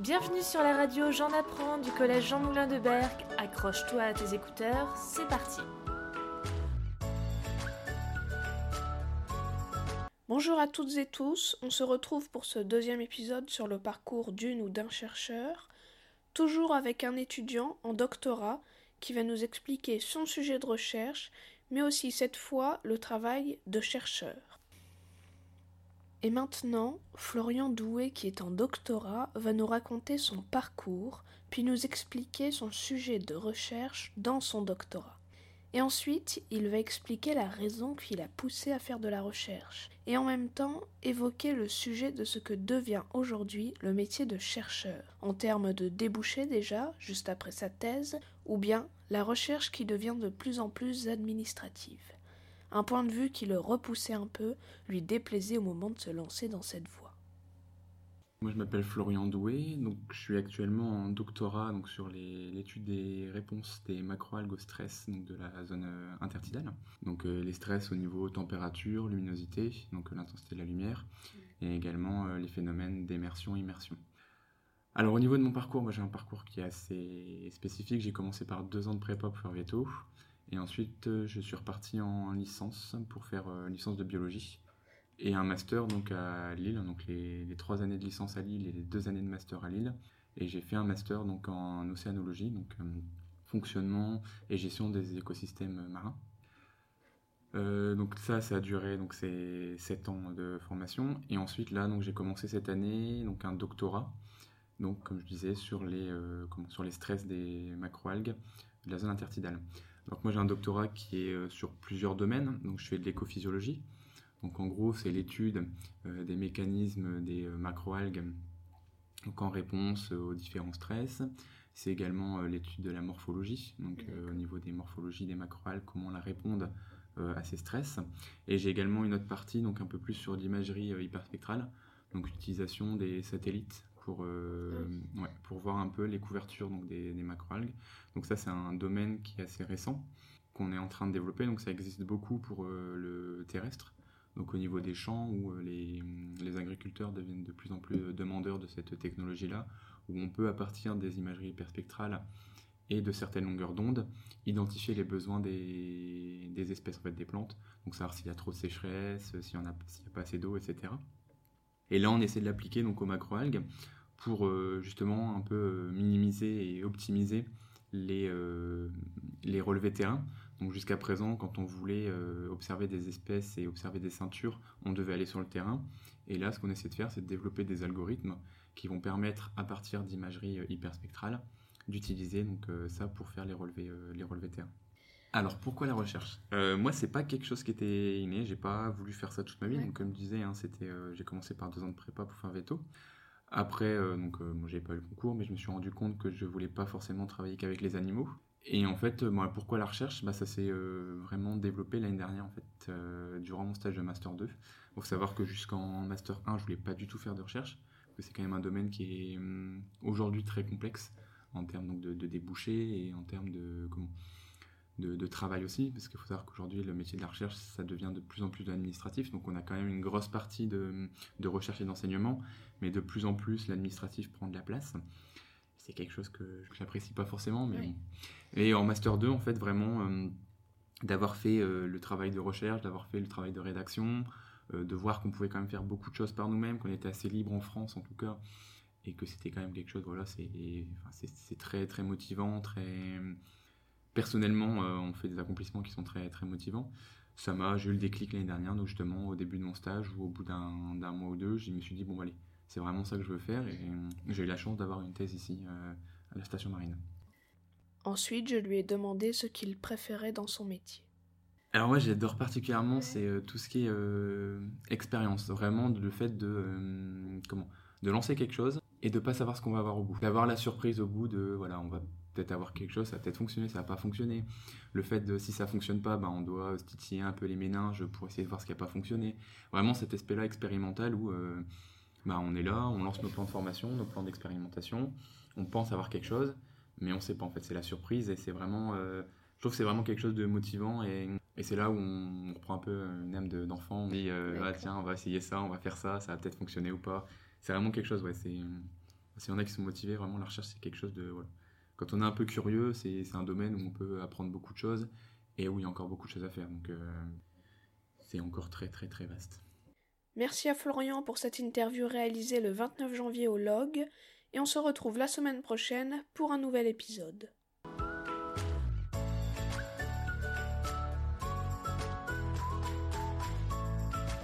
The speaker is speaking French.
Bienvenue sur la radio J'en apprends du collège Jean Moulin de Berck. Accroche-toi à tes écouteurs, c'est parti. Bonjour à toutes et tous, on se retrouve pour ce deuxième épisode sur le parcours d'une ou d'un chercheur, toujours avec un étudiant en doctorat qui va nous expliquer son sujet de recherche, mais aussi cette fois le travail de chercheur. Et maintenant, Florian Doué, qui est en doctorat, va nous raconter son parcours, puis nous expliquer son sujet de recherche dans son doctorat. Et ensuite, il va expliquer la raison qui l'a poussé à faire de la recherche, et en même temps évoquer le sujet de ce que devient aujourd'hui le métier de chercheur, en termes de débouchés déjà, juste après sa thèse, ou bien la recherche qui devient de plus en plus administrative un point de vue qui le repoussait un peu, lui déplaisait au moment de se lancer dans cette voie. Moi, je m'appelle Florian Doué, donc je suis actuellement en doctorat donc, sur l'étude des réponses des macroalgues au stress donc, de la zone euh, intertidale. Donc euh, les stress au niveau température, luminosité, donc l'intensité de la lumière, et également euh, les phénomènes d'émersion-immersion. Alors au niveau de mon parcours, moi j'ai un parcours qui est assez spécifique. J'ai commencé par deux ans de prépa pour faire veto. Et ensuite, euh, je suis reparti en licence pour faire une euh, licence de biologie et un master donc à Lille, donc les, trois années de licence à Lille et les deux années de master à Lille. Et j'ai fait un master donc en océanologie, donc euh, fonctionnement et gestion des écosystèmes marins. donc ça, ça a duré donc c'est sept ans de formation. Et ensuite là, donc j'ai commencé cette année donc un doctorat, donc comme je disais sur les sur les stress des macroalgues de la zone intertidale. Donc moi j'ai un doctorat qui est euh, sur plusieurs domaines, donc je fais de l'écophysiologie. Donc en gros c'est l'étude euh, des mécanismes des euh, macroalgues donc en réponse aux différents stress. C'est également l'étude de la morphologie, donc au niveau des morphologies des macroalgues, comment elles répondent à ces stress. Et j'ai également une autre partie, donc un peu plus sur l'imagerie hyperspectrale, donc l'utilisation des satellites pour, euh, pour voir un peu les couvertures donc, des, des macroalgues. Donc ça, c'est un domaine qui est assez récent, qu'on est en train de développer. Donc ça existe beaucoup pour euh, le terrestre, donc au niveau des champs où euh, les, les, agriculteurs deviennent de plus en plus demandeurs de cette technologie-là, où on peut, à partir des imageries hyperspectrales et de certaines longueurs d'onde, identifier les besoins des, des espèces, en fait, des plantes. Donc savoir s'il y a trop de sécheresse, s'il n'y a, a, pas assez d'eau, etc. Et là, on essaie de l'appliquer donc aux macroalgues pour euh, justement un peu euh, minimiser et optimiser les, euh, les relevés terrain. Donc jusqu'à présent, quand on voulait observer des espèces et observer des ceintures, on devait aller sur le terrain. Et là, ce qu'on essaie de faire, c'est de développer des algorithmes qui vont permettre, à partir d'imagerie hyperspectrale, d'utiliser donc ça pour faire les relevés, les relevés terrain. Alors pourquoi la recherche? Euh, Moi, c'est pas quelque chose qui était inné. J'ai pas voulu faire ça toute ma vie. Donc, comme je disais, hein, c'était, euh, j'ai commencé par deux ans de prépa pour faire veto. Après, euh, donc, j'ai pas eu le concours, mais je me suis rendu compte que je voulais pas forcément travailler qu'avec les animaux. Et en fait, moi, pourquoi la recherche? Bah, Ça s'est vraiment développé l'année dernière, en fait, durant mon stage de Master 2. Il faut savoir que jusqu'en Master 1, je voulais pas du tout faire de recherche, parce que c'est quand même un domaine qui est hum, aujourd'hui très complexe en termes donc, de, de débouchés et en termes de, comment, de, travail aussi, parce qu'il faut savoir qu'aujourd'hui, le métier de la recherche, ça devient de plus en plus administratif. Donc, on a quand même une grosse partie de, recherche et d'enseignement, mais de plus en plus, l'administratif prend de la place. C'est quelque chose que, je j'apprécie pas forcément, mais Et en Master 2, en fait, vraiment, euh, d'avoir fait euh, le travail de recherche, d'avoir fait le travail de rédaction, euh, de voir qu'on pouvait quand même faire beaucoup de choses par nous-mêmes, qu'on était assez libre en France, en tout cas, et que c'était quand même quelque chose, voilà, c'est enfin, très, très motivant, très personnellement, euh, on fait des accomplissements qui sont très, très motivants. Ça m'a, j'ai eu le déclic l'année dernière, donc justement au début de mon stage ou au bout d'un mois ou deux, je me suis dit, bon, allez, c'est vraiment ça que je veux faire. Et euh, j'ai eu la chance d'avoir une thèse ici euh, à la station marine. Ensuite, je lui ai demandé ce qu'il préférait dans son métier. Alors moi j'adore particulièrement c'est tout ce qui est expérience, vraiment le fait de comment de lancer quelque chose et de pas savoir ce qu'on va avoir au bout, d'avoir la surprise au bout de voilà on va peut-être avoir quelque chose, ça va peut-être fonctionner, ça va pas fonctionner. Le fait de si ça fonctionne pas, ben, on doit titiller un peu les méninges pour essayer de voir ce qui a pas fonctionné. Vraiment cet aspect-là expérimental où euh, ben, on est là, on lance nos plans de formation, nos plans d'expérimentation, on pense avoir quelque chose, mais on sait pas en fait, c'est la surprise et c'est vraiment, euh, je trouve que c'est vraiment quelque chose de motivant et, et c'est là où on, reprend un peu une âme d'enfant, on dit euh, ah, tiens on va essayer ça, on va faire ça, ça va peut-être fonctionner ou pas. C'est vraiment quelque chose, ouais, c'est S'il y en a qui sont motivés, vraiment la recherche c'est quelque chose de... Voilà. Quand on est un peu curieux, c'est un domaine où on peut apprendre beaucoup de choses et où il y a encore beaucoup de choses à faire. Donc c'est encore très très très vaste. Merci à Florian pour cette interview réalisée le 29 janvier au Log, et on se retrouve la semaine prochaine pour un nouvel épisode.